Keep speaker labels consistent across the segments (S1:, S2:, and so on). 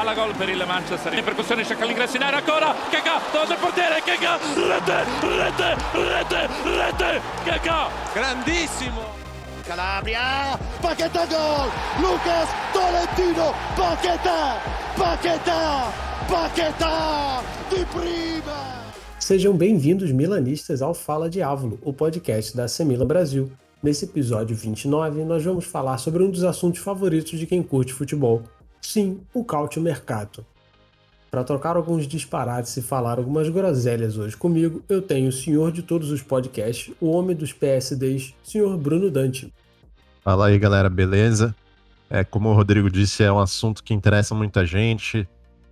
S1: Palla gol per il Manchester. In percussione cerca l'ingresso in area ancora. Kaká davanti al portiere. Kaká rete, rete, rete, rete. Kaká grandissimo.
S2: Calabria, Paquetá gol, Lucas Tolentino, Paquetá, Paquetá, Paquetá, de prima.
S3: Sejam bem-vindos, milanistas, ao Fala Diávolo, o podcast da Semila Brasil. Nesse episódio 29, nós vamos falar sobre um dos assuntos favoritos de quem curte futebol. Sim, o Cautio Mercato. Para trocar alguns disparates e falar algumas groselhas hoje comigo, eu tenho o senhor de todos os podcasts, o homem dos PSDs, senhor Bruno Dante.
S4: Fala aí, galera, beleza? É, como o Rodrigo disse, é um assunto que interessa muita gente.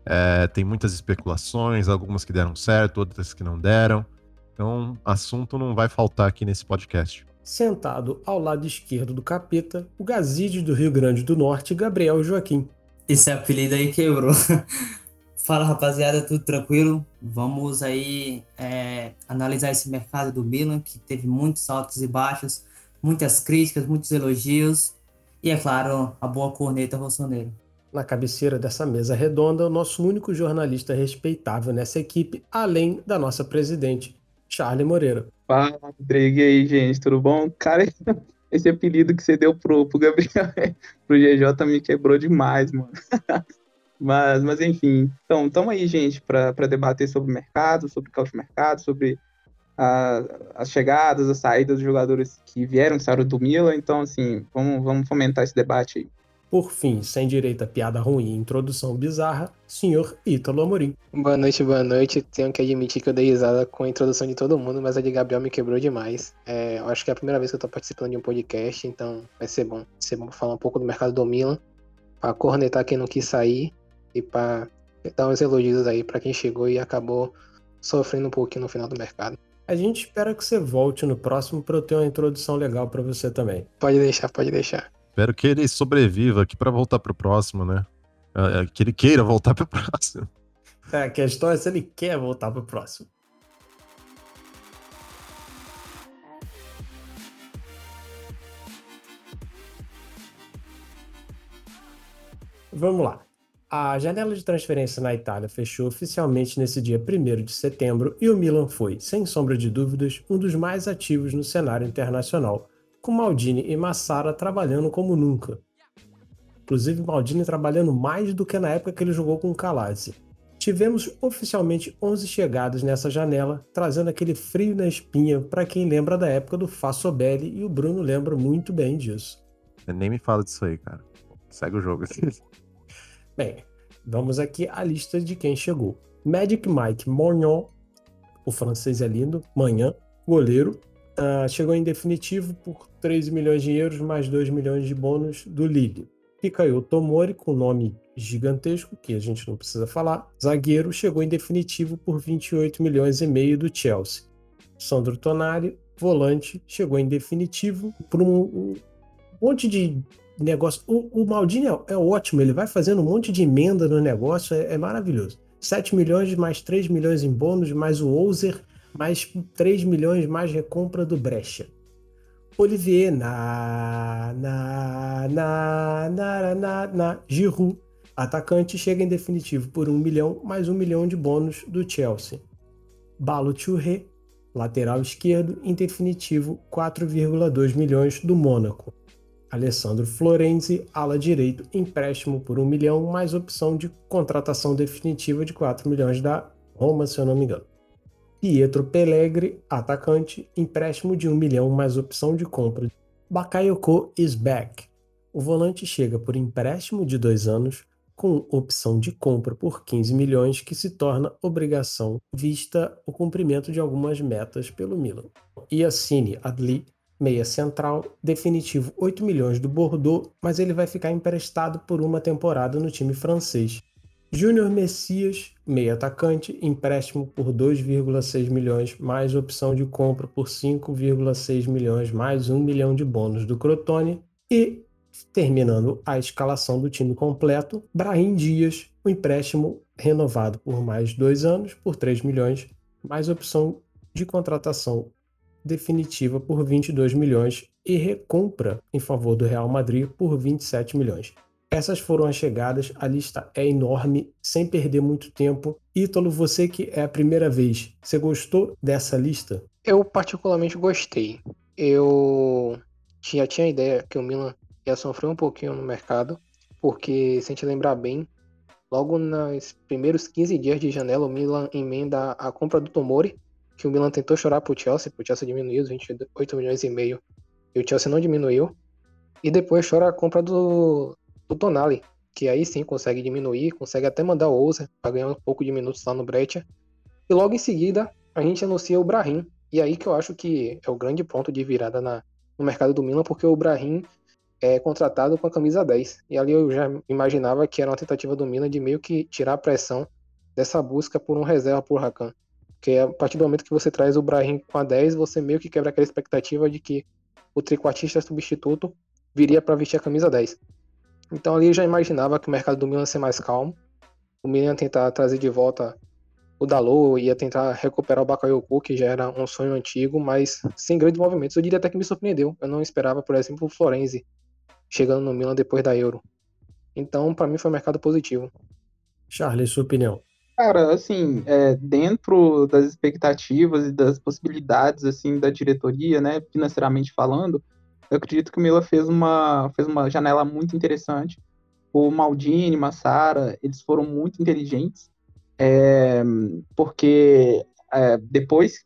S4: É, tem muitas especulações, algumas que deram certo, outras que não deram. Então, assunto não vai faltar aqui nesse podcast.
S3: Sentado ao lado esquerdo do capeta, o Gazide do Rio Grande do Norte, Gabriel Joaquim.
S5: Esse apelido aí quebrou. Fala rapaziada, tudo tranquilo? Vamos aí é, analisar esse mercado do Milan, que teve muitos altos e baixos, muitas críticas, muitos elogios e, é claro, a boa corneta rossoneira.
S3: Na cabeceira dessa mesa redonda, o nosso único jornalista respeitável nessa equipe, além da nossa presidente, Charlie Moreira.
S6: Fala, Rodrigo, e aí, gente, tudo bom? Cara, esse apelido que você deu pro, pro Gabriel, pro GJ me quebrou demais, mano. mas, mas enfim, então, estamos aí, gente, para debater sobre o mercado, sobre o mercado, sobre a, as chegadas, as saídas dos jogadores que vieram, saíram do Milan. Então, assim, vamos, vamos fomentar esse debate aí.
S3: Por fim, sem direito a piada ruim e introdução bizarra, senhor Ítalo Amorim.
S7: Boa noite, boa noite. Tenho que admitir que eu dei risada com a introdução de todo mundo, mas a de Gabriel me quebrou demais. É, eu acho que é a primeira vez que eu tô participando de um podcast, então vai ser bom. Vai ser bom falar um pouco do mercado do Milan, pra cornetar quem não quis sair e pra dar uns elogios aí para quem chegou e acabou sofrendo um pouquinho no final do mercado.
S3: A gente espera que você volte no próximo para eu ter uma introdução legal para você também.
S7: Pode deixar, pode deixar.
S4: Espero que ele sobreviva aqui para voltar pro próximo, né? É, é, que ele queira voltar pro próximo.
S3: É, a questão é se ele quer voltar pro próximo. Vamos lá. A janela de transferência na Itália fechou oficialmente nesse dia 1 de setembro e o Milan foi, sem sombra de dúvidas, um dos mais ativos no cenário internacional, com Maldini e Massara trabalhando como nunca. Inclusive, Maldini trabalhando mais do que na época que ele jogou com o Calazzi. Tivemos oficialmente 11 chegadas nessa janela, trazendo aquele frio na espinha para quem lembra da época do Fassobelli e o Bruno lembra muito bem disso.
S4: nem me fala disso aí, cara. Segue o jogo.
S3: bem, vamos aqui à lista de quem chegou. Magic Mike Morgnon, o francês é lindo, manhã, goleiro, uh, chegou em definitivo por 13 milhões de euros mais 2 milhões de bônus do Lille. Pikaio Tomori, com nome gigantesco, que a gente não precisa falar, zagueiro, chegou em definitivo por 28 milhões e meio do Chelsea. Sandro Tonari, volante, chegou em definitivo por um, um monte de negócio. O, o Maldini é, é, ótimo, ele vai fazendo um monte de emenda no negócio, é, é maravilhoso. 7 milhões mais 3 milhões em bônus, mais o Ouser mais 3 milhões mais recompra do Brecha. Olivier, na, na, na, na, na, na, Giroud, atacante, chega em definitivo por 1 milhão, mais 1 milhão de bônus do Chelsea. Balo Touré, lateral esquerdo, em definitivo 4,2 milhões do Mônaco. Alessandro Florenzi, ala direito, empréstimo por 1 milhão, mais opção de contratação definitiva de 4 milhões da Roma, se eu não me engano. Pietro Pellegri, atacante, empréstimo de 1 milhão mais opção de compra. Bakayoko is back. O volante chega por empréstimo de dois anos, com opção de compra por 15 milhões, que se torna obrigação, vista o cumprimento de algumas metas pelo Milan. Yassine Adli, meia central, definitivo 8 milhões do Bordeaux, mas ele vai ficar emprestado por uma temporada no time francês. Júnior Messias, meio atacante, empréstimo por 2,6 milhões, mais opção de compra por 5,6 milhões, mais 1 milhão de bônus do Crotone. E, terminando a escalação do time completo, Brahim Dias, o um empréstimo renovado por mais dois anos, por 3 milhões, mais opção de contratação definitiva por 22 milhões e recompra em favor do Real Madrid por 27 milhões. Essas foram as chegadas, a lista é enorme, sem perder muito tempo. Ítalo, você que é a primeira vez, você gostou dessa lista?
S7: Eu particularmente gostei. Eu tinha ideia que o Milan ia sofrer um pouquinho no mercado, porque se a gente lembrar bem, logo nos primeiros 15 dias de janela, o Milan emenda a compra do Tomori, que o Milan tentou chorar pro Chelsea, pro Chelsea diminuiu os 28 milhões e meio, e o Chelsea não diminuiu. E depois chora a compra do, do Tonali, que aí sim consegue diminuir, consegue até mandar o Ousa para ganhar um pouco de minutos lá no Breccia. E logo em seguida a gente anuncia o Brahim. E aí que eu acho que é o grande ponto de virada na, no mercado do Milan, porque o Brahim é contratado com a camisa 10. E ali eu já imaginava que era uma tentativa do Milan de meio que tirar a pressão dessa busca por um reserva por Rakan. Porque a partir do momento que você traz o Brahim com a 10, você meio que quebra aquela expectativa de que o triquartista substituto viria para vestir a camisa 10. Então ali eu já imaginava que o mercado do Milan ia ser mais calmo. O Milan ia tentar trazer de volta o Dalot, ia tentar recuperar o Bakayoko, que já era um sonho antigo, mas sem grandes movimentos. Eu diria até que me surpreendeu. Eu não esperava, por exemplo, o Florenzi chegando no Milan depois da Euro. Então, para mim, foi um mercado positivo.
S3: Charles, sua opinião?
S6: Cara, assim, é, dentro das expectativas e das possibilidades, assim, da diretoria, né, financeiramente falando, eu acredito que o Milan fez uma, fez uma janela muito interessante. O Maldini, Massara, eles foram muito inteligentes, é, porque é, depois,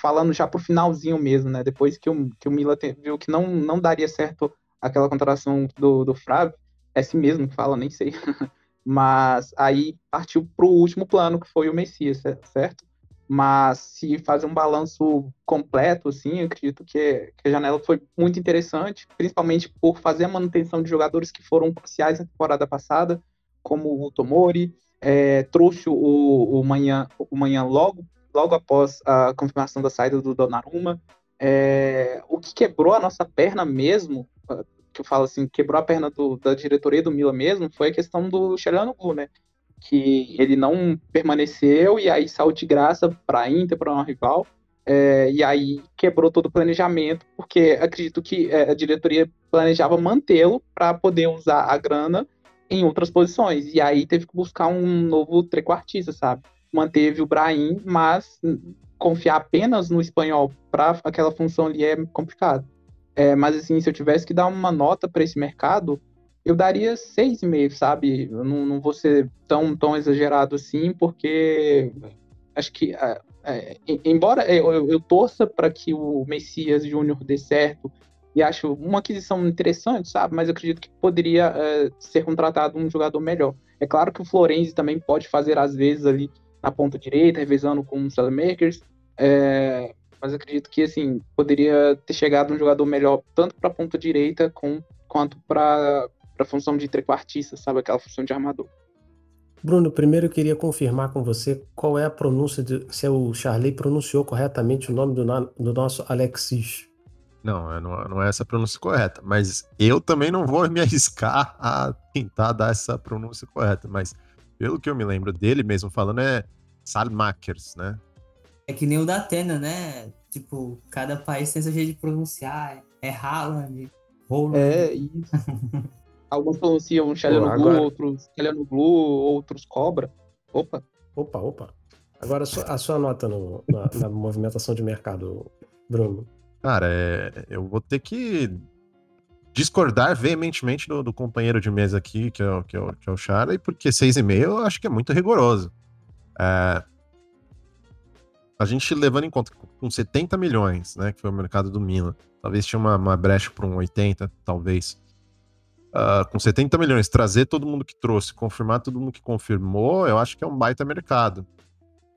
S6: falando já pro finalzinho mesmo, né, depois que o, que o Milan viu que não, não daria certo aquela contratação do, do Flávio, é assim mesmo que fala, nem sei, mas aí partiu pro último plano, que foi o Messias, certo? Mas se fazer um balanço completo, assim, eu acredito que, que, a janela foi muito interessante, principalmente por fazer a manutenção de jogadores que foram cruciais na temporada passada, como o Tomori, é, trouxe o, o, manhã, o manhã logo, logo após a confirmação da saída do Donnarumma. É, o que quebrou a nossa perna mesmo, que eu falo assim, quebrou a perna do, da diretoria do Milan mesmo, foi a questão do Xeranoglu, né? Que ele não permaneceu e aí saiu de graça para a Inter, para uma rival. É, e aí quebrou todo o planejamento, porque acredito que é, a diretoria planejava mantê-lo para poder usar a grana em outras posições. E aí teve que buscar um novo trequartista, sabe? Manteve o Brahim, mas confiar apenas no espanhol para aquela função ali é complicado. É, mas assim, se eu tivesse que dar uma nota para esse mercado, eu daria 6,5, sabe? Eu não, não vou ser tão, tão exagerado assim, porque acho que, é, é, embora eu, eu, torça para que o Messias Júnior dê certo, e acho uma aquisição interessante, sabe? Mas eu acredito que poderia é, ser contratado um jogador melhor. É claro que o Florenzi também pode fazer, às vezes, ali na ponta direita, revezando com os Salamakers, é, mas acredito que, assim, poderia ter chegado um jogador melhor tanto para a ponta direita com, quanto para para a função de trequartista, sabe? Aquela função de armador.
S3: Bruno, primeiro eu queria confirmar com você qual é a pronúncia, de, se o Charley pronunciou corretamente o nome do, do nosso Alexis.
S4: Não, é, não, não é essa a pronúncia correta, mas eu também não vou me arriscar a tentar dar essa pronúncia correta, mas pelo que eu me lembro dele mesmo falando é Salmakers, né?
S5: É que nem o da Atena, né? Tipo, cada país tem seu jeito de pronunciar. É Haaland,
S6: Roland. É, isso. Alguns pronunciam Xeliano agora... outros Xeliano Blue, outros Cobra. Opa.
S3: Opa, opa. Agora a sua nota no, na, na, movimentação de mercado, Bruno.
S4: Cara, é, eu vou ter que discordar veementemente do, do, companheiro de mesa aqui, que é, o, que é o, que é o Charlie, porque 6,5 eu acho que é muito rigoroso. É, a gente levando em conta com 70 milhões, né, que foi o mercado do Milan, talvez tinha uma, uma brecha para um 80, talvez uh, com 70 milhões, trazer todo mundo que trouxe, confirmar todo mundo que confirmou, eu acho que é um baita mercado.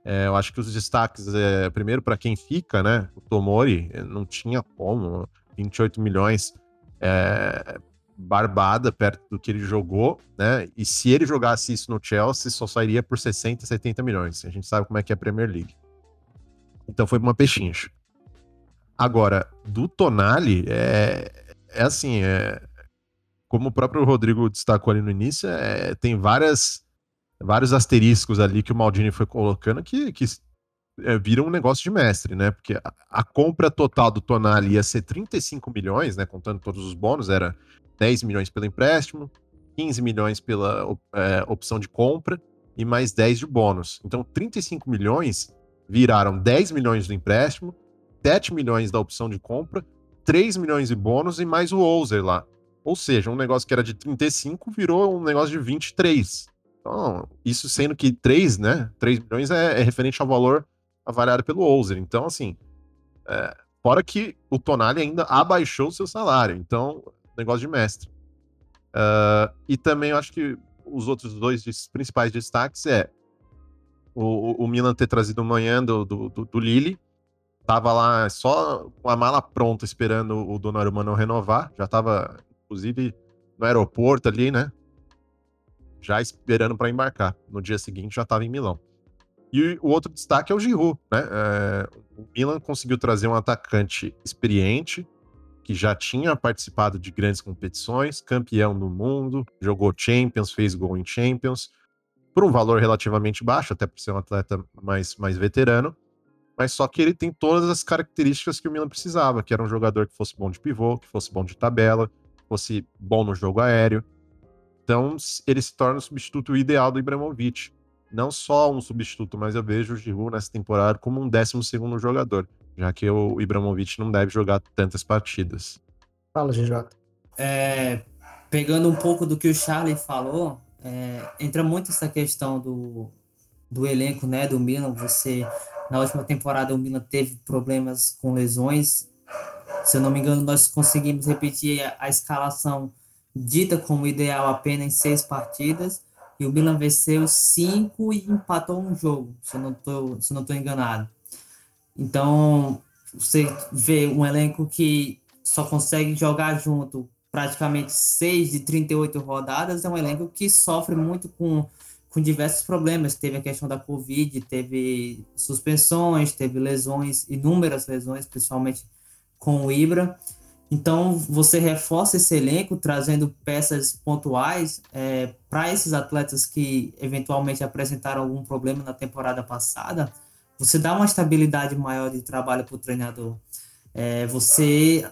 S4: É, eu acho que os destaques, é, primeiro para quem fica, né? O Tomori eh, não tinha como, 28 milhões, é, barbada perto do que ele jogou, né? E se ele jogasse isso no Chelsea, só sairia por 60, 70 milhões. A gente sabe como é que é a Premier League. Então foi uma pechincha. Agora, do Tonali, é, é assim, é, como o próprio Rodrigo destacou ali no início, é, tem várias, vários asteriscos ali que o Maldini foi colocando que, que é, viram um negócio de mestre, né? Porque a, a, compra total do Tonali ia ser 35 milhões, né? Contando todos os bônus, era 10 milhões pelo empréstimo, 15 milhões pela é, opção de compra e mais 10 de bônus. Então, 35 milhões viraram 10 milhões do empréstimo, 7 milhões da opção de compra, 3 milhões de bônus e mais o Ozer lá. Ou seja, um negócio que era de 35 virou um negócio de 23. Então, isso sendo que 3, né? 3 milhões é, é referente ao valor avaliado pelo Ozer. Então, assim, é, fora que o Tonali ainda abaixou o seu salário. Então, negócio de mestre. Uh, e também eu acho que os outros dois principais destaques é o, o Milan ter trazido manhã do, do, do, do Lille. Tava lá só com a mala pronta esperando o Donnarumma não renovar. Já tava, inclusive, no aeroporto ali, né? Já esperando para embarcar. No dia seguinte já tava em Milão. E o outro destaque é o Giroud, né? É, o Milan conseguiu trazer um atacante experiente, que já tinha participado de grandes competições, campeão do mundo, jogou Champions, fez gol em Champions, por um valor relativamente baixo, até por ser um atleta mais, mais veterano, mas só que ele tem todas as características que o Milan precisava, que era um jogador que fosse bom de pivô, que fosse bom de tabela, fosse bom no jogo aéreo. Então, ele se torna o substituto ideal do Ibrahimovic. Não só um substituto, mas eu vejo o Giroud nessa temporada como um décimo segundo jogador já que o Ibrahimovic não deve jogar tantas partidas.
S3: Fala, GJ.
S5: É, pegando um pouco do que o Charlie falou, é, entra muito essa questão do, do elenco, né, do Milan. Você, na última temporada, o Milan teve problemas com lesões. Se eu não me engano, nós conseguimos repetir a, a escalação dita como ideal apenas em seis partidas. E o Milan venceu cinco e empatou um jogo, se eu não estou enganado. Então, você vê um elenco que só consegue jogar junto praticamente 6 de 38 rodadas, é um elenco que sofre muito com, com diversos problemas. Teve a questão da Covid, teve suspensões, teve lesões, inúmeras lesões, principalmente com o Ibra. Então, você reforça esse elenco trazendo peças pontuais é, para esses atletas que eventualmente apresentaram algum problema na temporada passada você dá uma estabilidade maior de trabalho para o treinador. É, você,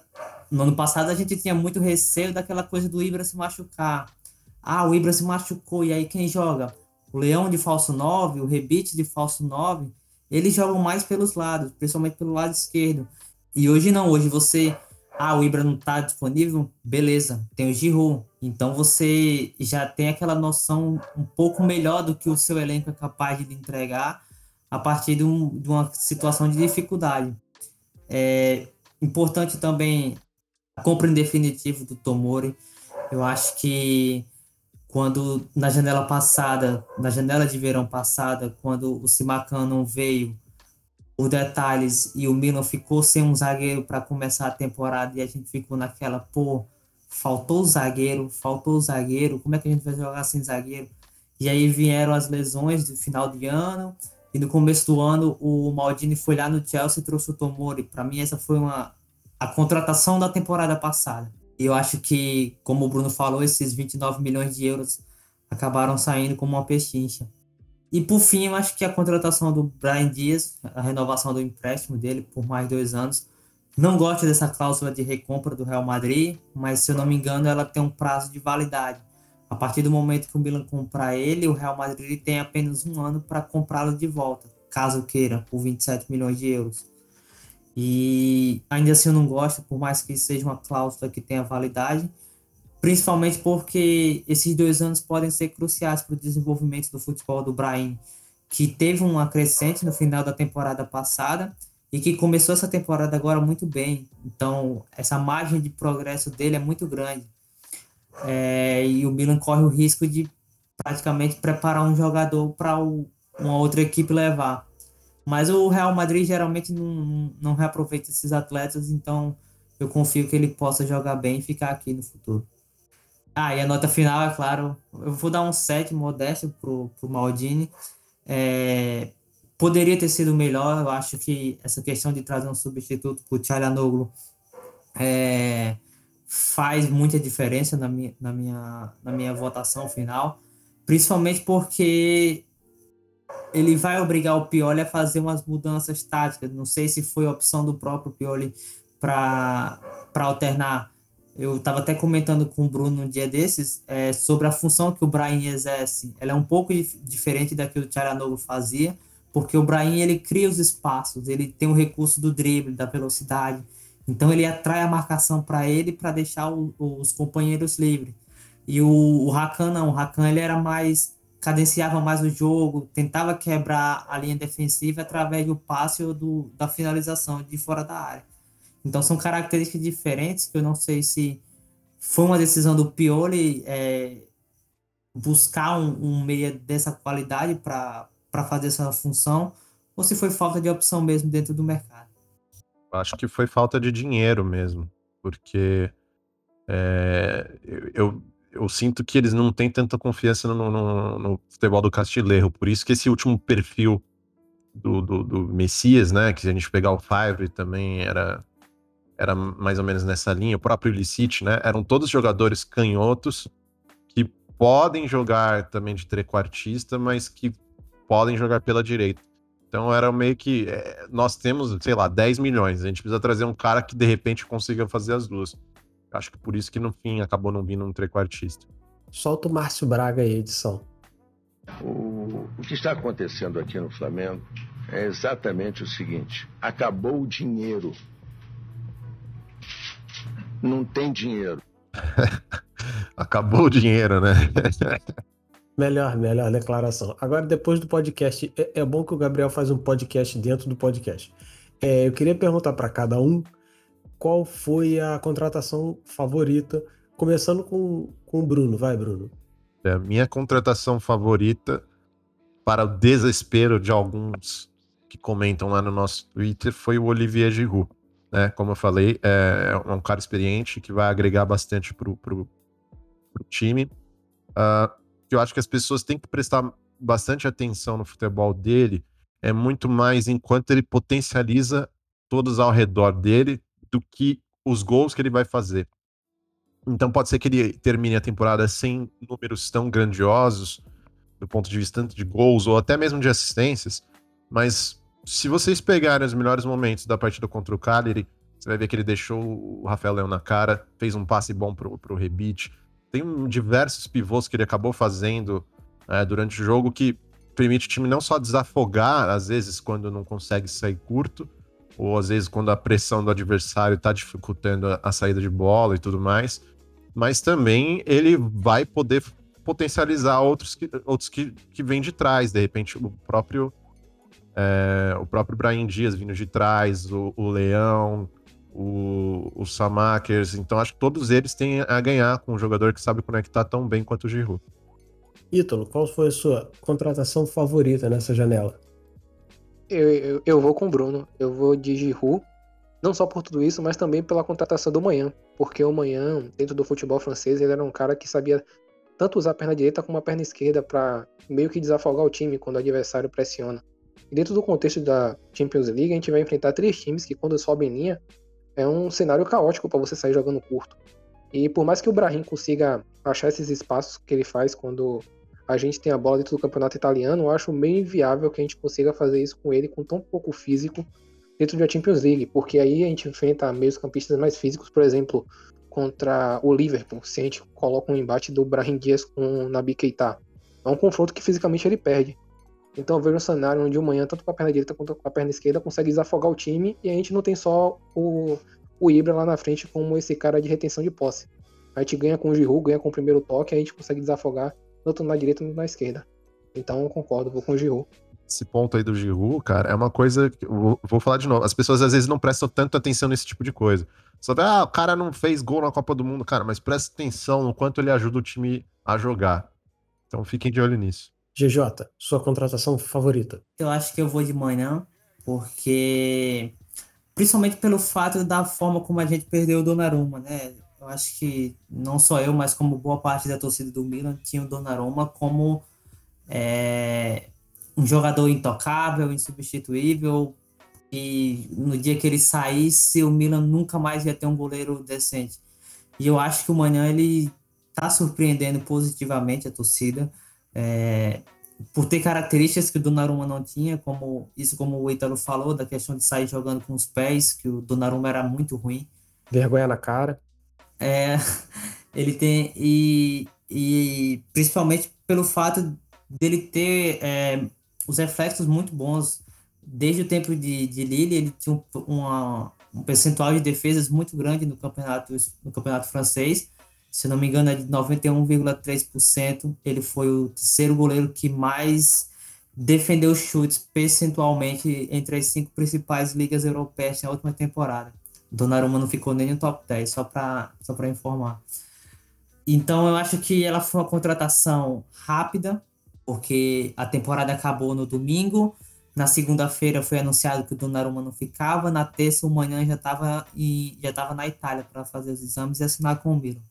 S5: no ano passado, a gente tinha muito receio daquela coisa do Ibra se machucar. Ah, o Ibra se machucou, e aí quem joga? O Leão de falso 9, o Rebite de falso 9, eles jogam mais pelos lados, principalmente pelo lado esquerdo. E hoje não, hoje você. Ah, o Ibra não está disponível? Beleza, tem o Giroud. Então você já tem aquela noção um pouco melhor do que o seu elenco é capaz de entregar a partir de, um, de uma situação de dificuldade. É importante também a compra em definitivo do Tomori. Eu acho que quando na janela passada, na janela de verão passada, quando o Simacan não veio, os detalhes e o Milan ficou sem um zagueiro para começar a temporada e a gente ficou naquela, pô, faltou o zagueiro, faltou o zagueiro, como é que a gente vai jogar sem zagueiro? E aí vieram as lesões do final de ano, e no começo do ano, o Maldini foi lá no Chelsea e trouxe o Tomori. Para mim, essa foi uma, a contratação da temporada passada. E eu acho que, como o Bruno falou, esses 29 milhões de euros acabaram saindo como uma pechincha. E por fim, eu acho que a contratação do Brian Dias, a renovação do empréstimo dele por mais dois anos, não gosto dessa cláusula de recompra do Real Madrid, mas se eu não me engano, ela tem um prazo de validade. A partir do momento que o Milan comprar ele, o Real Madrid tem apenas um ano para comprá-lo de volta, caso queira, por 27 milhões de euros. E ainda assim eu não gosto, por mais que seja uma cláusula que tenha validade, principalmente porque esses dois anos podem ser cruciais para o desenvolvimento do futebol do Brahim, que teve uma crescente no final da temporada passada e que começou essa temporada agora muito bem. Então, essa margem de progresso dele é muito grande. É, e o Milan corre o risco de praticamente preparar um jogador para uma outra equipe levar. Mas o Real Madrid geralmente não, não reaproveita esses atletas, então eu confio que ele possa jogar bem e ficar aqui no futuro. Ah, e a nota final, é claro, eu vou dar um 7 modesto pro, pro Maldini. É, poderia ter sido melhor, eu acho que essa questão de trazer um substituto pro Tchalanoglu é, faz muita diferença na minha, na minha, na minha votação final, principalmente porque ele vai obrigar o Pioli a fazer umas mudanças táticas. Não sei se foi opção do próprio Pioli para alternar eu estava até comentando com o Bruno um dia desses é, sobre a função que o Brian exerce. Ela é um pouco diferente da que o Tcharanoglu fazia, porque o Brian ele cria os espaços, ele tem o recurso do drible, da velocidade. Então ele atrai a marcação para ele para deixar o, os companheiros livres. E o, o Hakan não, o Hakan ele era mais cadenciava mais o jogo, tentava quebrar a linha defensiva através do passe ou do, da finalização de fora da área. Então são características diferentes que eu não sei se foi uma decisão do Pioli é, buscar um, um meia dessa qualidade para fazer essa função ou se foi falta de opção mesmo dentro do mercado.
S4: Acho que foi falta de dinheiro mesmo, porque é, eu, eu sinto que eles não têm tanta confiança no, no, no futebol do Castilheiro, por isso que esse último perfil do, do, do Messias, né, que se a gente pegar o Favre também era era mais ou menos nessa linha, o próprio Illicit, né? Eram todos jogadores canhotos que podem jogar também de trequartista, mas que podem jogar pela direita. Então era meio que. É, nós temos, sei lá, 10 milhões. A gente precisa trazer um cara que de repente consiga fazer as duas. Acho que por isso que no fim acabou não vindo um trequartista.
S3: Solta o Márcio Braga aí, edição.
S8: O, o que está acontecendo aqui no Flamengo é exatamente o seguinte: acabou o dinheiro não tem dinheiro.
S4: Acabou o dinheiro, né?
S3: melhor, melhor declaração. Agora, depois do podcast, é, é, bom que o Gabriel faz um podcast dentro do podcast. É, eu queria perguntar para cada um qual foi a contratação favorita, começando com, com o Bruno. Vai, Bruno.
S4: É, a minha contratação favorita, para o desespero de alguns que comentam lá no nosso Twitter, foi o Olivier Giroud né? Como eu falei, é, é um cara experiente que vai agregar bastante pro, pro, pro time. Uh, eu acho que as pessoas têm que prestar bastante atenção no futebol dele, é muito mais enquanto ele potencializa todos ao redor dele do que os gols que ele vai fazer. Então pode ser que ele termine a temporada sem números tão grandiosos do ponto de vista tanto de gols ou até mesmo de assistências, mas se vocês pegarem os melhores momentos da partida contra o Cagliari, você vai ver que ele deixou o Rafael Leão na cara, fez um passe bom pro, pro Rebite. Tem um, diversos pivôs que ele acabou fazendo é, durante o jogo que permite o time não só desafogar, às vezes, quando não consegue sair curto, ou às vezes quando a pressão do adversário está dificultando a, a saída de bola e tudo mais, mas também ele vai poder potencializar outros que, outros que, que vêm de trás, de repente o próprio é, o próprio Brian Dias vindo de trás, o, o Leão, o, o Samakers. Então acho que todos eles têm a ganhar com um jogador que sabe conectar tão bem quanto o Giroud.
S3: Ítalo, qual foi a sua contratação favorita nessa janela?
S7: Eu, eu, eu, vou com o Bruno. Eu vou de Giroud, não só por tudo isso, mas também pela contratação do Manhã. Porque o Manhã, dentro do futebol francês, ele era um cara que sabia tanto usar a perna direita como a perna esquerda para meio que desafogar o time quando o adversário pressiona. Dentro do contexto da Champions League, a gente vai enfrentar três times que, quando sobem linha, é um cenário caótico para você sair jogando curto. E por mais que o Brahim consiga achar esses espaços que ele faz quando a gente tem a bola dentro do campeonato italiano, eu acho meio inviável que a gente consiga fazer isso com ele com tão pouco físico dentro da Champions League, porque aí a gente enfrenta meios campistas mais físicos, por exemplo, contra o Liverpool, se a gente coloca um embate do Brahim Dias com o Nabi Keita. É um confronto que fisicamente ele perde. Então eu vejo um cenário onde o Manhã, tanto com a perna direita quanto com a perna esquerda, consegue desafogar o time e a gente não tem só o, o Ibra lá na frente como esse cara de retenção de posse. A gente ganha com o Giroud, ganha com o primeiro toque, a gente consegue desafogar tanto na direita quanto na esquerda. Então eu concordo, vou com o Giroud.
S4: Esse ponto aí do Giroud, cara, é uma coisa que vou, vou falar de novo. As pessoas às vezes não prestam tanto atenção nesse tipo de coisa. Só que, ah, o cara não fez gol na Copa do Mundo, cara, mas presta atenção no quanto ele ajuda o time a jogar. Então fiquem de olho nisso.
S3: GJ, sua contratação favorita?
S5: Eu acho que eu vou de manhã, porque principalmente pelo fato da forma como a gente perdeu o Donnarumma, né? Eu acho que não só eu, mas como boa parte da torcida do Milan tinha o Donnarumma como é, um jogador intocável, insubstituível, e no dia que ele saísse, o Milan nunca mais ia ter um goleiro decente. E eu acho que o Manhã ele tá surpreendendo positivamente a torcida é, por ter características que o Donnarumma não tinha, como isso como o Ítalo falou, da questão de sair jogando com os pés, que o Donnarumma era muito ruim.
S3: Vergonha na cara.
S5: É, ele tem. E, e principalmente pelo fato dele ter é, os reflexos muito bons. Desde o tempo de, de Lille, ele tinha um, uma, um percentual de defesas muito grande no campeonato, no campeonato francês. Se não me engano, é de 91,3%. Ele foi o terceiro goleiro que mais defendeu chutes percentualmente entre as cinco principais ligas europeias na última temporada. Donnarumma não ficou nem no top 10, só para só informar. Então eu acho que ela foi uma contratação rápida, porque a temporada acabou no domingo. Na segunda-feira foi anunciado que o Donnarumma não ficava. Na terça, o manhã já estava já na Itália para fazer os exames e assinar com o Milan.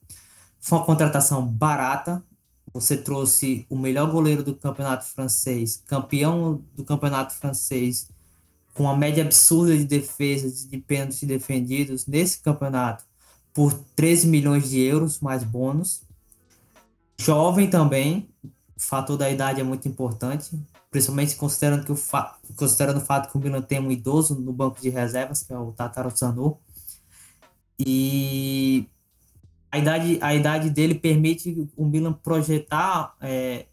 S5: Foi uma contratação barata. Você trouxe o melhor goleiro do campeonato francês, campeão do campeonato francês, com uma média absurda de defesas e de pênaltis defendidos nesse campeonato por 13 milhões de euros mais bônus. Jovem também, o fator da idade é muito importante, principalmente considerando, que o, considerando o fato que o Milan tem um idoso no banco de reservas, que é o Tataru Sanu. E a idade, a idade dele permite o Milan projetar é,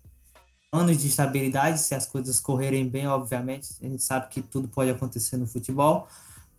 S5: anos de estabilidade, se as coisas correrem bem, obviamente. A gente sabe que tudo pode acontecer no futebol,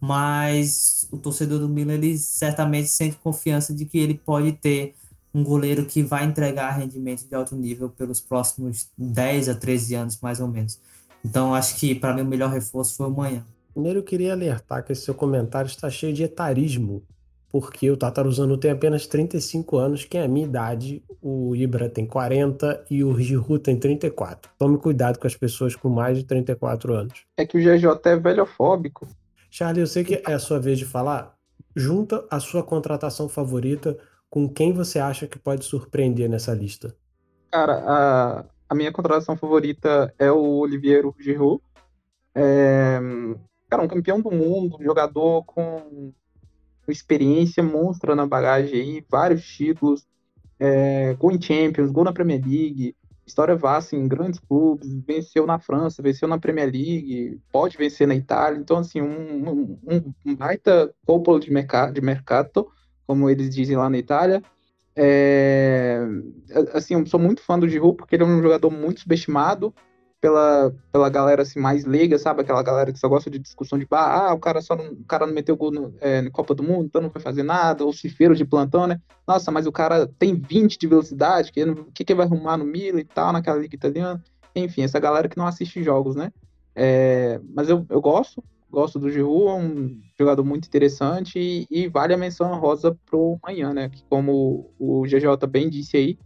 S5: mas o torcedor do Milan ele certamente sente confiança de que ele pode ter um goleiro que vai entregar rendimento de alto nível pelos próximos 10 a 13 anos, mais ou menos. Então, acho que para mim o melhor reforço foi o Manhã.
S3: Primeiro, eu queria alertar que esse seu comentário está cheio de etarismo, porque o Tataruzano tem apenas 35 anos, que é a minha idade, o Ibra tem 40 e o Giroud tem 34. Tome cuidado com as pessoas com mais de 34 anos.
S6: É que o GJ é velhofóbico.
S3: Charlie, eu sei que é a sua vez de falar. Junta a sua contratação favorita com quem você acha que pode surpreender nessa lista?
S6: Cara, a, a minha contratação favorita é o Oliviero Giroud. É, cara, um campeão do mundo, um jogador com experiência monstra na bagagem aí, vários títulos, é, gol em Champions, gol na Premier League, história vasta em grandes clubes, venceu na França, venceu na Premier League, pode vencer na Itália, então assim, um, um, um baita cúpula de mercado, de mercado como eles dizem lá na Itália. É, assim, eu sou muito fã do Giroud porque ele é um jogador muito subestimado pela, pela galera assim, mais leiga, sabe? Aquela galera que só gosta de discussão de ah, o cara só não, o cara não meteu gol no, é, na Copa do Mundo, então não vai fazer nada, ou cifeiro de plantão, né? Nossa, mas o cara tem 20 de velocidade, o que, que vai arrumar no Milan e tal, naquela liga italiana? Enfim, essa galera que não assiste jogos, né? É, mas eu, eu gosto, gosto do Giroud, é um jogador muito interessante e, e vale a menção rosa pro Manhã, né? Que como o GJ bem disse aí,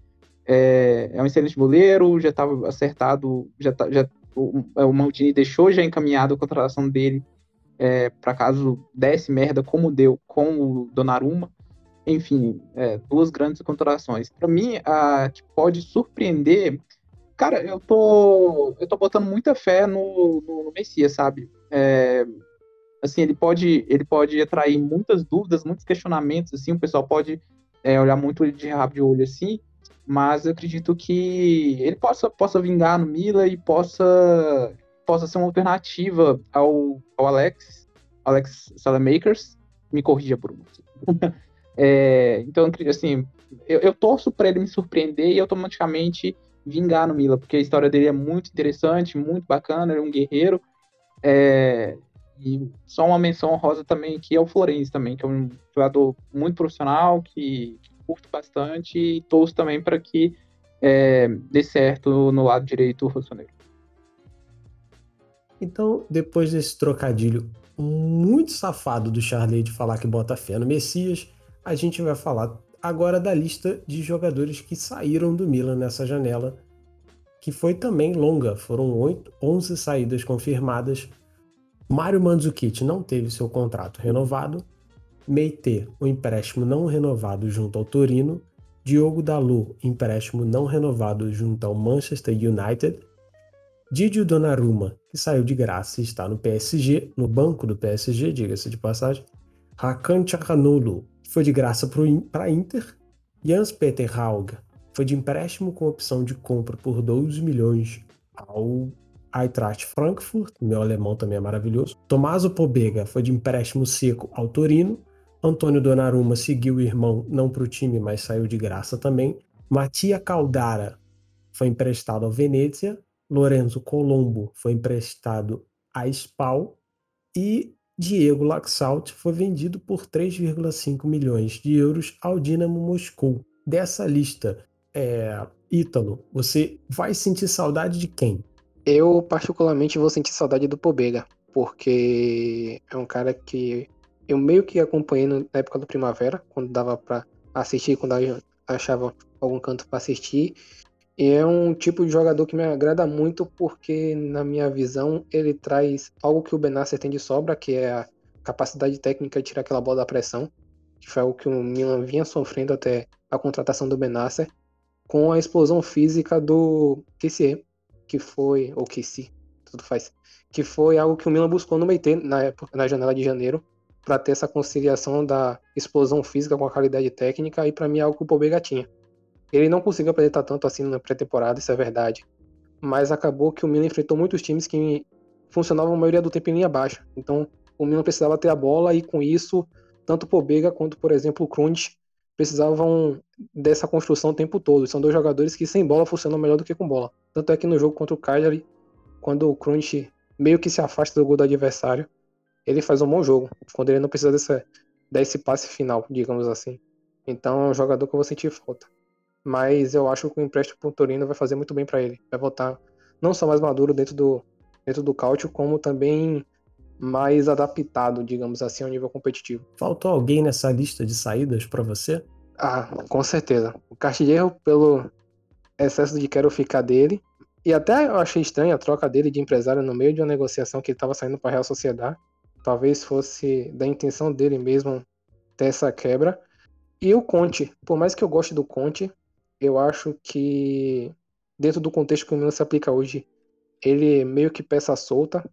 S6: é, é um excelente goleiro, já estava acertado, já, tá, já o, é, o Maldini deixou já encaminhado a contratação dele é, para caso desse merda, como deu com o Donnarumma. Enfim, é, duas grandes contratações. Para mim, a que pode surpreender, cara, eu tô, eu tô botando muita fé no, no, no Messias, sabe? É, assim, ele pode, ele pode atrair muitas dúvidas, muitos questionamentos, assim, o pessoal pode é, olhar muito de rabo de olho, assim, mas eu acredito que ele possa, possa vingar no Mila e possa, possa ser uma alternativa ao, ao Alex, Alex Salamakers, me corrija, Bruno. é, então, assim, eu, eu torço para ele me surpreender e automaticamente vingar no Mila, porque a história dele é muito interessante, muito bacana, ele é um guerreiro, é, e só uma menção honrosa também aqui é o Florenzi também, que é um jogador muito profissional, que, que curto bastante e torço também para que é, dê certo no lado direito o Rossoneiro.
S3: Então, depois desse trocadilho muito safado do Charlie de falar que bota fé no Messias, a gente vai falar agora da lista de jogadores que saíram do Milan nessa janela que foi também longa, foram 8, 11 saídas confirmadas. Mário Mandzukic não teve seu contrato renovado. Meite, o empréstimo não renovado junto ao Torino. Diogo Dalu, empréstimo não renovado junto ao Manchester United. Didio Donnarumma, que saiu de graça e está no PSG, no banco do PSG, diga-se de passagem. Hakan Çalhanoğlu, que foi de graça para a Inter. Jans Peter Hauge, foi de empréstimo com opção de compra por 12 milhões ao Eintracht Frankfurt, meu alemão também é maravilhoso. Tomaso Pobega foi de empréstimo seco ao Torino. Antônio Donnarumma seguiu o irmão não para o time, mas saiu de graça também. Matia Caldara foi emprestado ao Venezia. Lorenzo Colombo foi emprestado a Spal. E Diego Laxalt foi vendido por 3,5 milhões de euros ao Dinamo Moscou. Dessa lista, é, Ítalo, você vai sentir saudade de quem?
S7: Eu, particularmente, vou sentir saudade do Pobega, porque é um cara que eu meio que acompanhei na época do Primavera, quando dava para assistir, quando achava algum canto para assistir. E é um tipo de jogador que me agrada muito porque, na minha visão, ele traz algo que o Benasser tem de sobra, que é a capacidade técnica de tirar aquela bola da pressão, que foi algo que o Milan vinha sofrendo até a contratação do Benasser, com a explosão física do Kessier, que foi, ou Kessi, tudo faz, que foi algo que o Milan buscou no meio na, época, na janela de janeiro, para ter essa conciliação da explosão física com a qualidade técnica, e para mim é algo que o Pobega tinha. Ele não conseguiu apresentar tanto assim na pré-temporada, isso é verdade. Mas acabou que o Milan enfrentou muitos times que funcionavam a maioria do tempo em linha baixa. Então, o Milan precisava ter a bola e com isso, tanto o Pobega quanto, por exemplo, o Krunic precisavam dessa construção o tempo todo. São dois jogadores que sem bola funcionam melhor do que com bola. Tanto é que no jogo contra o Cagliari, quando o Krunic meio que se afasta do gol do adversário, ele faz um bom jogo, quando ele não precisa desse, desse passe final, digamos assim. Então é um jogador que eu vou sentir falta mas eu acho que o empréstimo pro Torino vai fazer muito bem para ele. Vai voltar não só mais maduro dentro do, dentro do cálcio, como também mais adaptado, digamos assim, ao nível competitivo.
S3: Faltou alguém nessa lista de saídas para você?
S7: Ah, com certeza. O Castilheiro, pelo excesso de quero ficar dele, e até eu achei estranha a troca dele de empresário no meio de uma negociação que ele estava saindo para a Real Sociedade. Talvez fosse da intenção dele mesmo ter essa quebra. E o Conte, por mais que eu goste do Conte, eu acho que dentro do contexto que o Milan se aplica hoje, ele meio que peça solta,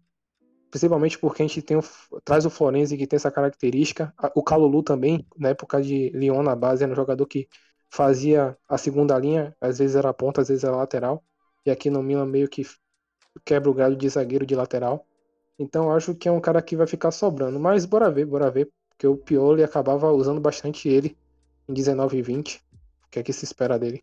S7: principalmente porque a gente tem o, traz o Florenzi que tem essa característica, o Calulu também, na época de Lyon na base, era um jogador que fazia a segunda linha, às vezes era ponta, às vezes era lateral, e aqui no Milan meio que quebra o galho de zagueiro de lateral. Então acho que é um cara que vai ficar sobrando, mas bora ver, bora ver, porque o Pioli acabava usando bastante ele em 19 e 20. O que é que se espera dele?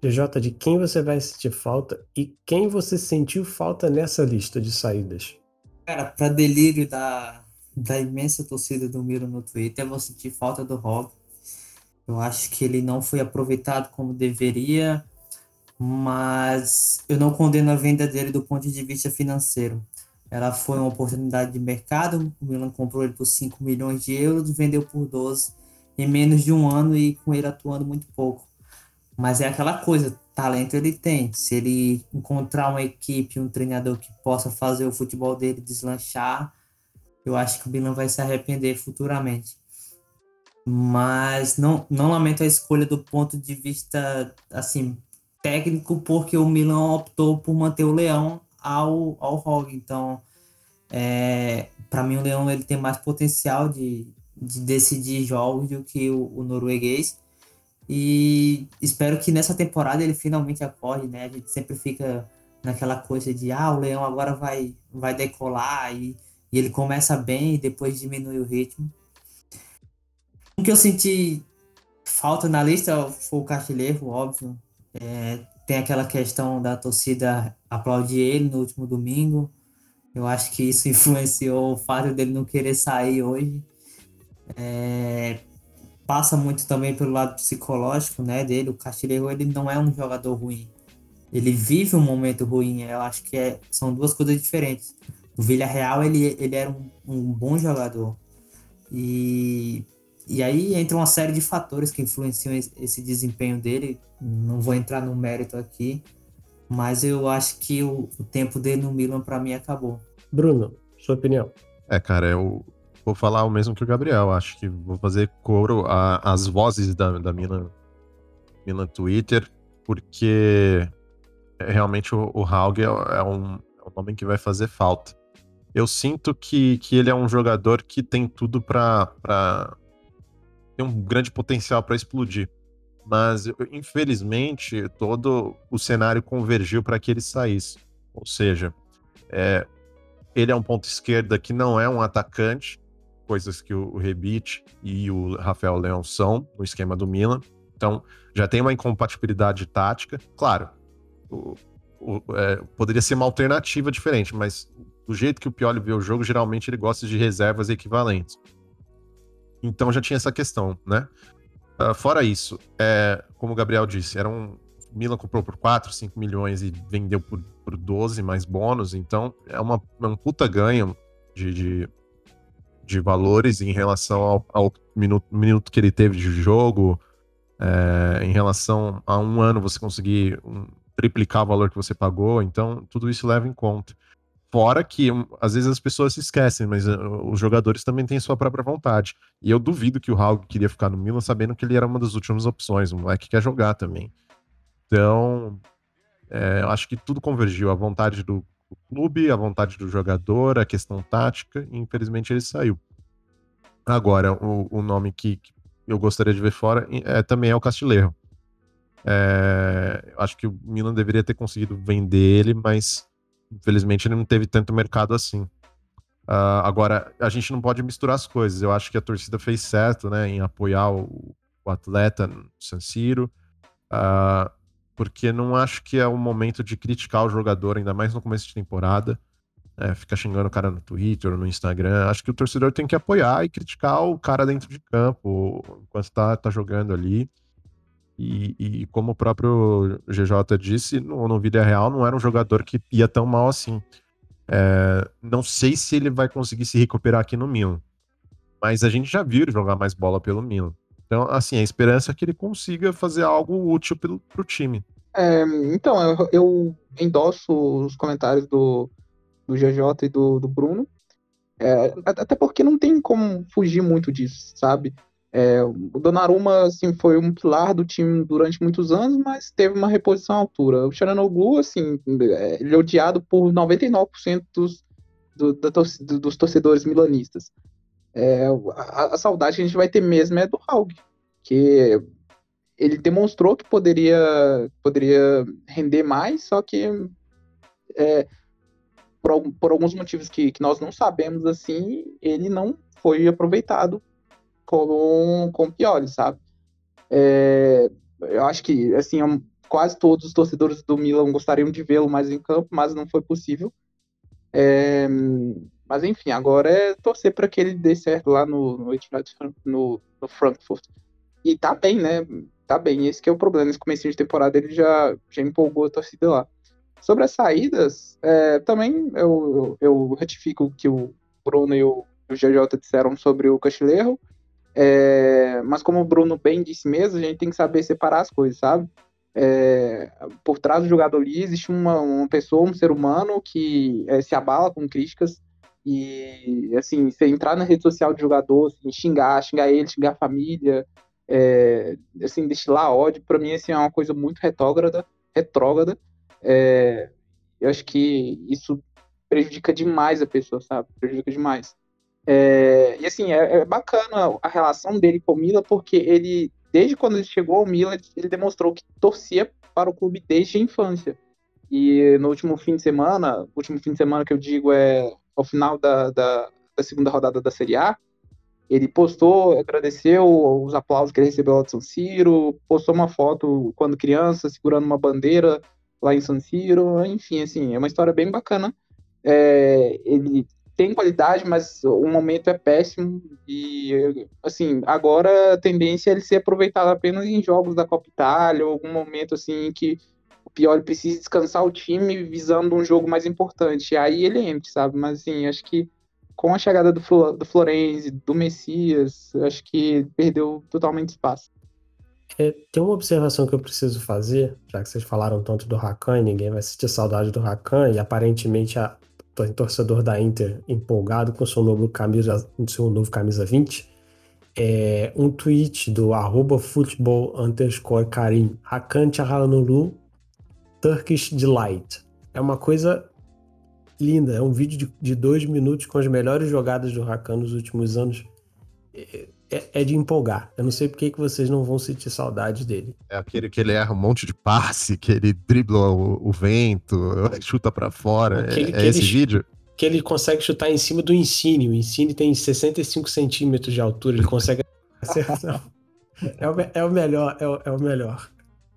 S3: DJ, de quem você vai sentir falta e quem você sentiu falta nessa lista de saídas?
S5: Cara, para delírio da, da imensa torcida do Miro no Twitter, eu vou sentir falta do Rob. Eu acho que ele não foi aproveitado como deveria, mas eu não condeno a venda dele do ponto de vista financeiro. Ela foi uma oportunidade de mercado, o Milan comprou ele por 5 milhões de euros, vendeu por 12 em menos de um ano e com ele atuando muito pouco. Mas é aquela coisa, talento ele tem. Se ele encontrar uma equipe, um treinador que possa fazer o futebol dele deslanchar, eu acho que o Milan vai se arrepender futuramente. Mas não, não lamento a escolha do ponto de vista assim técnico, porque o Milan optou por manter o Leão ao, ao Hog. Então, é, para mim, o Leão ele tem mais potencial de, de decidir jogos do que o, o, norueguês. E espero que nessa temporada ele finalmente acorde, né? A gente sempre fica naquela coisa de ah, o Leão agora vai, vai decolar e, e ele começa bem e depois diminui o ritmo. O que eu senti falta na lista foi o Castilheiro, óbvio. É, tem aquela questão da torcida aplaudir ele no último domingo. Eu acho que isso influenciou o fato dele não querer sair hoje. É, passa muito também pelo lado psicológico né, dele. O Castilheiro ele não é um jogador ruim. Ele vive um momento ruim. Eu acho que é, são duas coisas diferentes. O Villarreal ele, ele era um, um bom jogador. E, e aí entra uma série de fatores que influenciam esse desempenho dele. Não vou entrar no mérito aqui, mas eu acho que o, o tempo dele no Milan para mim acabou.
S3: Bruno, sua opinião?
S4: É, cara, eu, vou falar o mesmo que o Gabriel. Acho que vou fazer coro às vozes da, da Milan, Milan Twitter, porque realmente o, o Haug é, é, um, é um nome que vai fazer falta. Eu sinto que, que ele é um jogador que tem tudo para tem um grande potencial para explodir. Mas, infelizmente, todo o cenário convergiu para que ele saísse. Ou seja, é, ele é um ponto esquerda que não é um atacante, coisas que o Rebite e o Rafael Leão são no esquema do Milan. Então, já tem uma incompatibilidade tática. Claro, o, o, é, poderia ser uma alternativa diferente, mas do jeito que o Pioli vê o jogo, geralmente ele gosta de reservas equivalentes. Então já tinha essa questão, né? Uh, fora isso, é, como o Gabriel disse, era um. Milan comprou por 4, 5 milhões e vendeu por, por 12 mais bônus, então é, uma, é um puta ganho de, de, de valores em relação ao, ao minuto, minuto, que ele teve de jogo, é, em relação a um ano você conseguir um, triplicar o valor que você pagou, então tudo isso leva em conta. Fora que às vezes as pessoas se esquecem, mas uh, os jogadores também têm sua própria vontade. E eu duvido que o Raul queria ficar no Milan sabendo que ele era uma das últimas opções. O moleque quer jogar também. Então, é, eu acho que tudo convergiu. A vontade do clube, a vontade do jogador, a questão tática, e infelizmente ele saiu. Agora, o, o nome que, que, eu gostaria de ver fora é, também é o Castilheiro. É, acho que o Milan deveria ter conseguido vender ele, mas Infelizmente, ele não teve tanto mercado assim. Uh, agora, a gente não pode misturar as coisas. Eu acho que a torcida fez certo né, em apoiar o, o atleta no San Siro, uh, porque não acho que é o momento de criticar o jogador, ainda mais no começo de temporada. É, ficar xingando o cara no Twitter no Instagram. Acho que o torcedor tem que apoiar e criticar o cara dentro de campo, enquanto tá, tá jogando ali. E, e, como o próprio GJ disse, no, no vida real não era um jogador que ia tão mal assim. É, não sei se ele vai conseguir se recuperar aqui no Milan. Mas a gente já viu ele jogar mais bola pelo Milan. Então, assim, a esperança é que ele consiga fazer algo útil pro, pro time.
S6: É, então, eu, eu, endosso os comentários do, do GJ e do, do Bruno. É, até porque não tem como fugir muito disso, sabe? É, o Donnarumma assim, foi um pilar do time durante muitos anos, mas teve uma reposição à altura. O Charanoglu, assim, é, ele é odiado por 99% dos, do, da, dos torcedores milanistas. É, a, a, saudade que a gente vai ter mesmo é do Haug, que ele demonstrou que poderia, poderia render mais, só que é, por, por, alguns motivos que, que nós não sabemos, assim, ele não foi aproveitado com, com o Pioli, sabe? É, eu acho que, assim, quase todos os torcedores do Milan gostariam de vê-lo mais em campo, mas não foi possível. É, mas, enfim, agora é torcer para que ele dê certo lá no, no, no, no Frankfurt. E tá bem, né? Tá bem, esse que é o problema. Nesse começo de temporada ele já, já empolgou a torcida lá. Sobre as saídas, é, também eu, eu, eu, retifico o que o Bruno e o, o GJ disseram sobre o Castilheiro. É, mas como o Bruno bem disse mesmo, a gente tem que saber separar as coisas, sabe? É, por trás do jogador ali existe uma, uma pessoa, um ser humano que é, se abala com críticas e, assim, você entrar na rede social do jogador, assim, xingar, xingar ele, xingar a família, é, assim, destilar ódio, para mim, assim, é uma coisa muito retrógrada, retrógrada. É, eu acho que isso prejudica demais a pessoa, sabe? Prejudica demais. É, e assim, é, é, bacana a relação dele com o Milan, porque ele, desde quando ele chegou ao Milan, ele demonstrou que torcia para o clube desde a infância. E no último fim de semana, último fim de semana que eu digo é ao final da, da, da segunda rodada da Série A, ele postou, agradeceu os aplausos que ele recebeu lá de São Siro, postou uma foto quando criança, segurando uma bandeira lá em São Siro, enfim, assim, é uma história bem bacana. É, ele tem qualidade, mas o momento é péssimo. E, assim, agora a tendência é ele ser aproveitado apenas em jogos da Copa Itália, ou algum momento, assim, que o Pioli precisa descansar o time visando um jogo mais importante. Aí ele entra, sabe? Mas, assim, acho que com a chegada do, Flo, do Florenzi, do Messias, acho que perdeu totalmente espaço.
S3: É, tem uma observação que eu preciso fazer, já que vocês falaram tanto do Rakan, ninguém vai sentir saudade do Rakan, e aparentemente a, torcedor da Inter empolgado com seu novo camisa, seu novo camisa 20, é um tweet do arroba futebol underscore Karim Turkish Delight. É uma coisa linda, é um vídeo de, de dois minutos com as melhores jogadas do Hakan nos últimos anos. É, é, é, de empolgar. Eu não sei por que vocês não vão sentir saudade dele.
S4: É aquele que ele erra um monte de passe, que ele dribla o, o vento, chuta para fora. Aquele é, é esse
S3: ele,
S4: vídeo?
S3: que ele consegue chutar em cima do Insigne. O Insigne tem 65 centímetros de altura, ele consegue acertar. é, o, é o melhor, é o, é o melhor.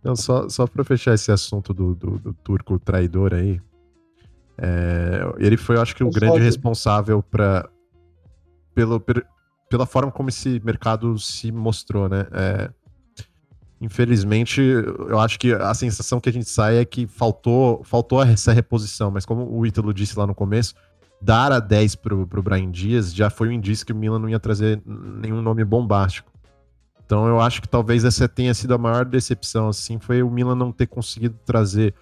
S4: Não, só, só para fechar esse assunto do, do, do turco traidor aí, é, ele foi, eu acho que, o grande responsável para pelo, pela forma como esse mercado se mostrou, né? É, infelizmente, eu acho que a sensação que a gente sai é que faltou, faltou essa reposição, mas como o Ítalo disse lá no começo, dar a 10 pro, pro Brian Dias já foi um indício que o Milan não ia trazer nenhum nome bombástico. Então eu acho que talvez essa tenha sido a maior decepção, assim, foi o Milan não ter conseguido trazer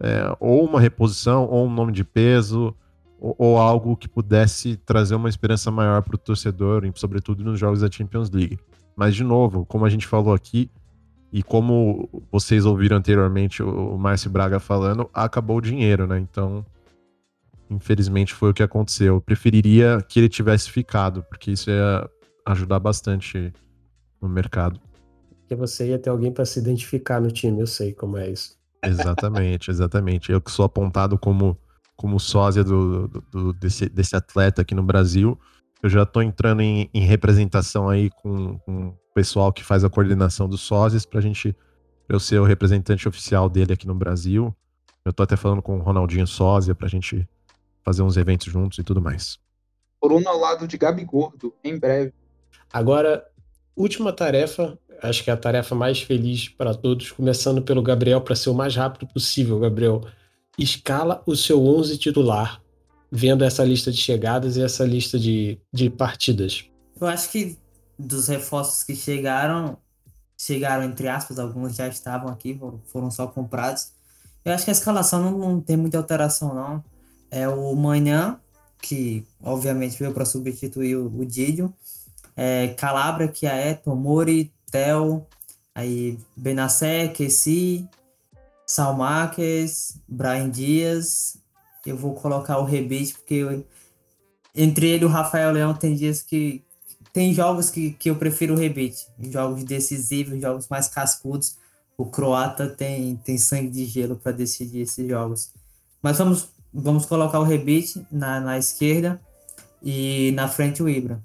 S4: é, ou uma reposição, ou um nome de peso, ou, ou algo que pudesse trazer uma esperança maior para o torcedor, sobretudo nos jogos da Champions League. Mas, de novo, como a gente falou aqui, e como vocês ouviram anteriormente o Márcio Braga falando, acabou o dinheiro, né? Então, infelizmente foi o que aconteceu. Eu preferiria que ele tivesse ficado, porque isso ia ajudar bastante no mercado.
S3: Porque você ia ter alguém para se identificar no time, eu sei como é isso.
S4: Exatamente, exatamente. Eu que sou apontado como, como sósia do, do, do desse, desse atleta aqui no Brasil, eu já estou entrando em, em, representação aí com, com, o pessoal que faz a coordenação dos sósias para a gente, eu ser o representante oficial dele aqui no Brasil. Eu estou até falando com o Ronaldinho Sósia para a gente fazer uns eventos juntos e tudo mais.
S6: Bruno ao lado de Gabi Gordo, em breve.
S3: Agora, última tarefa acho que é a tarefa mais feliz para todos, começando pelo Gabriel, para ser o mais rápido possível, Gabriel. Escala o seu 11 titular, vendo essa lista de chegadas e essa lista de, de partidas.
S5: Eu acho que dos reforços que chegaram, chegaram entre aspas, alguns já estavam aqui, foram só comprados. Eu acho que a escalação não, não tem muita alteração, não. É o Manhã, que obviamente veio para substituir o, o Didio. É, Calabra, que é Tomori, Tel, aí Benacer, Kessi, Salmaques, Brian Dias. Eu vou colocar o Rebite, porque eu, entre ele e o Rafael Leão tem dias que. Tem jogos que, que eu prefiro o Rebite. Jogos decisivos, jogos mais cascudos. O croata tem, tem sangue de gelo para decidir esses jogos. Mas vamos, vamos colocar o Rebite na, na esquerda e na frente o Ibra.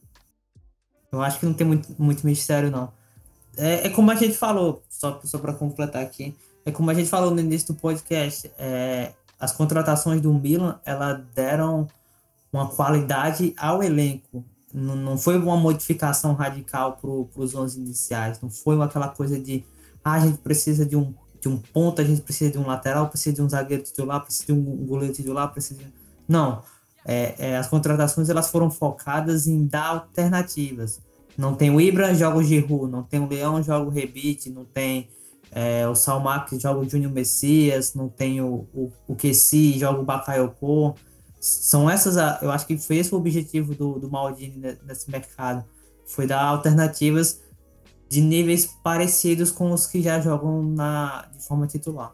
S5: Eu acho que não tem muito, muito mistério, não é, é como a gente falou, só, só para completar aqui, é como a gente falou no início do podcast, é, as contratações do Milan, ela deram uma qualidade ao elenco. Não, não foi uma modificação radical para os 11 iniciais, não foi aquela coisa de ah, a gente precisa de um, de um ponto, a gente precisa de um lateral, precisa de um zagueiro titular, precisa de um goleiro titular, precisa de... Não, é, é, as contratações elas foram focadas em dar alternativas não tem o Ibra, joga o Giroud. Não tem o Leão, joga o Rebite. Não tem é, o Salmac, joga o Júnior Messias. Não tem o, o, o Kessi, joga o Bakayoko. São essas, eu acho que foi esse o objetivo do, do Maldini nesse mercado. Foi dar alternativas de níveis parecidos com os que já jogam na, de forma titular.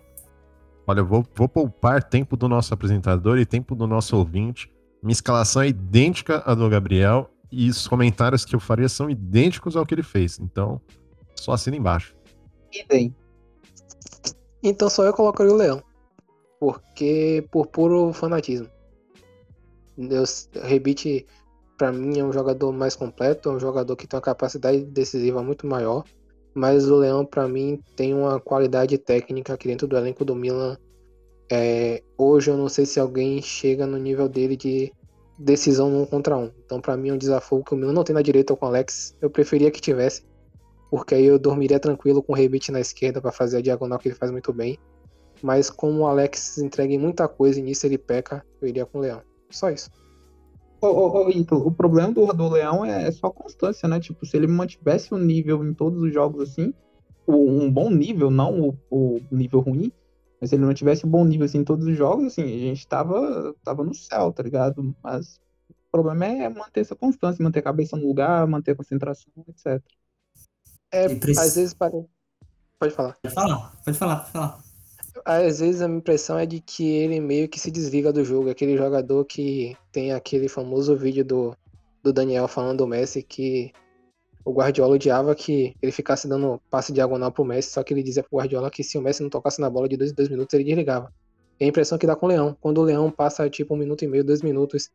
S4: Olha, eu vou, vou poupar tempo do nosso apresentador e tempo do nosso ouvinte. Minha escalação é idêntica à do Gabriel e os comentários que eu faria são idênticos ao que ele fez. Então, só assina embaixo.
S6: Idem.
S7: Então só eu colocaria o Leão. Porque por puro fanatismo. Deus, Rebite, para mim, é um jogador mais completo, é um jogador que tem uma capacidade decisiva muito maior. Mas o Leão, para mim, tem uma qualidade técnica aqui dentro do elenco do Milan. É, hoje eu não sei se alguém chega no nível dele de decisão no um contra um. Então, para mim, é um desafio que o Milan não tem na direita com o Alex. Eu preferia que tivesse, porque aí eu dormiria tranquilo com o Rebite na esquerda para fazer a diagonal que ele faz muito bem. Mas como o Alex entrega em muita coisa e nisso ele peca, eu iria com o Leão. Só isso.
S6: Ô, ô, ô, Ito, o problema do, do Leão é só constância, né? Tipo, se ele mantivesse o nível em todos os jogos assim, um bom nível, não o, o nível ruim, mas se ele não tivesse um bom nível assim, em todos os jogos, assim, a gente tava, tava no céu, tá ligado? Mas o problema é manter essa constância, manter a cabeça no lugar, manter a concentração, etc.
S7: É, às vezes para... Pode falar.
S5: Pode falar, pode falar, pode falar.
S7: Às vezes a minha impressão é de que ele meio que se desliga do jogo. Aquele jogador que tem aquele famoso vídeo do, do Daniel falando do Messi que o Guardiola odiava que ele ficasse dando passe diagonal pro Messi, só que ele dizia pro Guardiola que se o Messi não tocasse na bola de dois em dois minutos, ele desligava. É a impressão que dá com o Leão. Quando o Leão passa tipo um minuto e meio, dois minutos,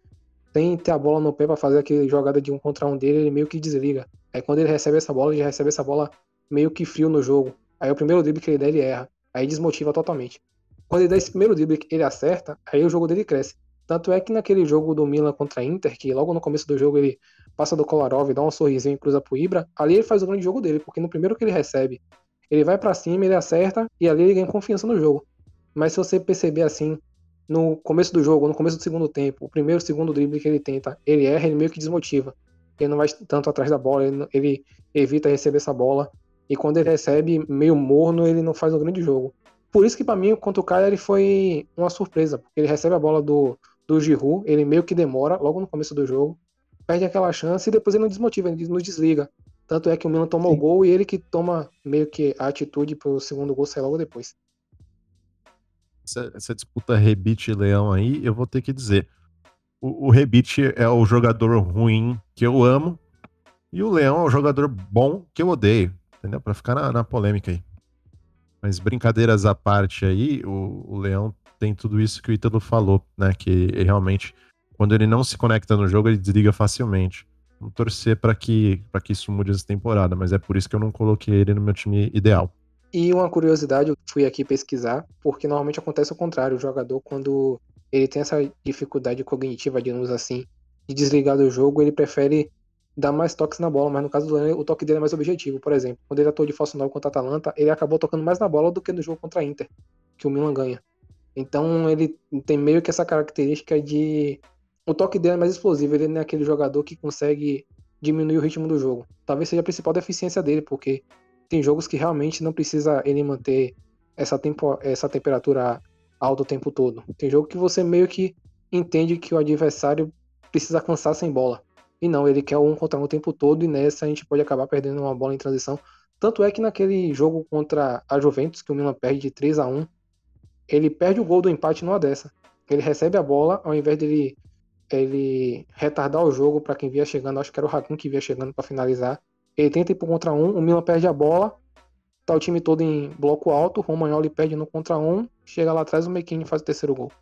S7: sem ter a bola no pé para fazer aquele jogada de um contra um dele, ele meio que desliga. Aí quando ele recebe essa bola, ele já recebe essa bola meio que frio no jogo. Aí o primeiro drible que ele der, ele erra. Aí desmotiva totalmente. Quando ele dá esse primeiro drible ele acerta, aí o jogo dele cresce. Tanto é que naquele jogo do Milan contra a Inter, que logo no começo do jogo ele passa do Kolarov, dá um sorrisinho e cruza pro Ibra, ali ele faz o grande jogo dele, porque no primeiro que ele recebe, ele vai para cima, ele acerta e ali ele ganha confiança no jogo. Mas se você perceber assim, no começo do jogo, no começo do segundo tempo, o primeiro, segundo drible que ele tenta, ele erra, ele meio que desmotiva. Ele não vai tanto atrás da bola, ele, ele evita receber essa bola. E quando ele recebe meio morno, ele não faz um grande jogo. Por isso que para mim, contra o Cagliari foi uma surpresa, porque ele recebe a bola do, do Giroud, ele meio que demora logo no começo do jogo, perde aquela chance e depois ele não desmotiva, ele não desliga. Tanto é que o Milan toma Sim. o gol e ele que toma meio que a atitude pro segundo gol sair logo depois.
S4: Essa, essa disputa Rebite e Leão aí, eu vou ter que dizer. O, o Rebite é o jogador ruim que eu amo, e o Leão é o jogador bom que eu odeio. Entendeu? Pra ficar na, na polêmica aí. Mas brincadeiras à parte aí, o, o Leão tem tudo isso que o Ítalo falou, né? Que realmente, quando ele não se conecta no jogo, ele desliga facilmente. Vamos torcer para que, pra que isso mude essa temporada, mas é por isso que eu não coloquei ele no meu time ideal.
S7: E uma curiosidade, eu fui aqui pesquisar, porque normalmente acontece o contrário, o jogador quando ele tem essa dificuldade cognitiva, digamos assim, de desligar do jogo, ele prefere dar mais toques na bola, mas no caso do Lennon, o toque dele é mais objetivo. Por exemplo, quando ele atuou de falso 9 contra a Atalanta, ele acabou tocando mais na bola do que no jogo contra a Inter, que o Milan ganha. Então ele tem meio que essa característica de. O toque dele é mais explosivo, ele não é aquele jogador que consegue diminuir o ritmo do jogo. Talvez seja a principal deficiência dele, porque tem jogos que realmente não precisa ele manter essa, tempo, essa temperatura alta o tempo todo. Tem jogo que você meio que entende que o adversário precisa cansar sem bola. E não, ele quer um contra um o tempo todo e nessa a gente pode acabar perdendo uma bola em transição. Tanto é que naquele jogo contra a Juventus, que o Milan perde de 3 a 1 ele perde o gol do empate numa dessa. Ele recebe a bola, ao invés dele ele retardar o jogo para quem via chegando, acho que era o Hakun que via chegando para finalizar. Ele tenta ir pro contra um, o Milan perde a bola, tá o time todo em bloco alto, o Romagnoli perde no contra um, chega lá atrás, o Mequini faz o terceiro gol.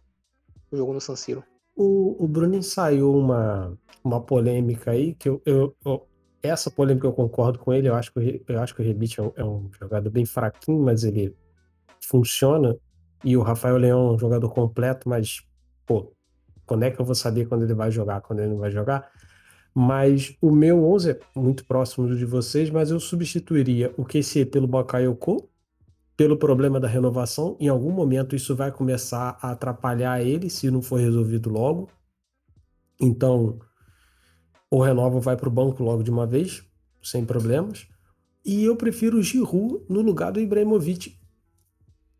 S7: O jogo no San Siro.
S3: O, o Bruno ensaiou uma, uma polêmica aí, que eu, eu, eu, essa polêmica eu concordo com ele, eu acho que, eu acho que o Rebite é um, é um jogador bem fraquinho, mas ele funciona, e o Rafael Leão é um jogador completo, mas, pô, quando é que eu vou saber quando ele vai jogar, quando ele não vai jogar? Mas o meu 11 é muito próximo do de vocês, mas eu substituiria o QC pelo Bakayoko, pelo problema da renovação. Em algum momento isso vai começar a atrapalhar ele se não for resolvido logo. Então, o Renova vai para o banco logo de uma vez, sem problemas. E eu prefiro o Giroud no lugar do Ibrahimovic.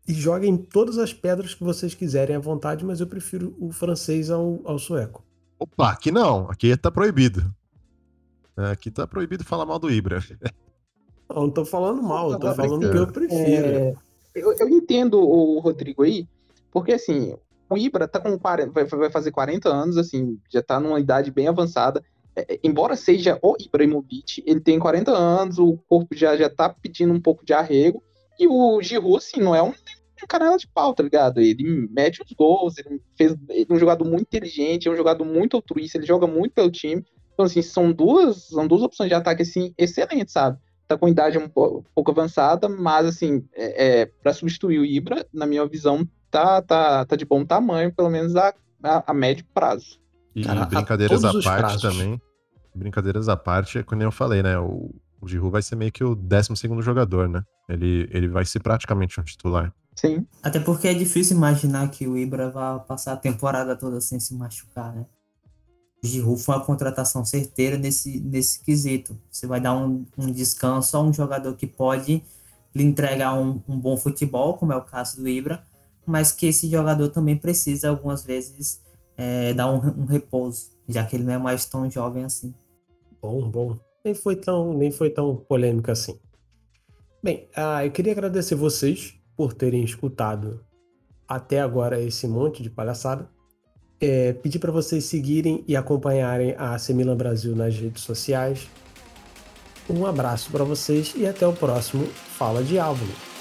S3: E joguem todas as pedras que vocês quiserem à vontade, mas eu prefiro o francês ao, ao sueco.
S4: Opa, aqui não. Aqui tá proibido. Aqui tá proibido falar mal do Ibra.
S3: Não, não tô falando mal, eu tô falando que eu prefiro. É,
S6: eu, eu, entendo o Rodrigo aí, porque assim, o Ibra tá com 40, vai, vai fazer 40 anos, assim, já tá numa idade bem avançada. É, é, embora seja o Ibrahimovic, ele tem 40 anos, o corpo já, já tá pedindo um pouco de arrego, e o Giroud, assim, não é um, canela de pau, tá ligado? Ele mete os gols, ele fez ele é um jogador muito inteligente, é um jogador muito altruísta, ele joga muito pelo time. Então, assim, são duas, são duas opções de ataque, assim, excelentes, sabe? Tá com idade um pouco avançada, mas, assim, é, é para substituir o Ibra, na minha visão, tá, tá, tá de bom tamanho, pelo menos a, a, a médio prazo.
S4: E, Cara, brincadeiras à parte prazos. também. Brincadeiras à parte, é como eu falei, né? O, o Giroud vai ser meio que o 12 jogador, né? Ele, ele vai ser praticamente um titular.
S6: Sim.
S5: Até porque é difícil imaginar que o Ibra vá passar a temporada toda sem se machucar, né? O Giroud foi uma contratação certeira nesse, nesse quesito. Você vai dar um, um descanso a um jogador que pode lhe entregar um, um bom futebol, como é o caso do Ibra, mas que esse jogador também precisa algumas vezes é, dar um, um, repouso, já que ele não é mais tão jovem assim.
S3: Bom, bom. Nem foi tão, nem foi tão polêmico assim. Bem, ah, eu queria agradecer vocês por terem escutado até agora esse monte de palhaçada. É, pedir para vocês seguirem e acompanharem a Semilan Brasil nas redes sociais. Um abraço para vocês e até o próximo Fala Diabo.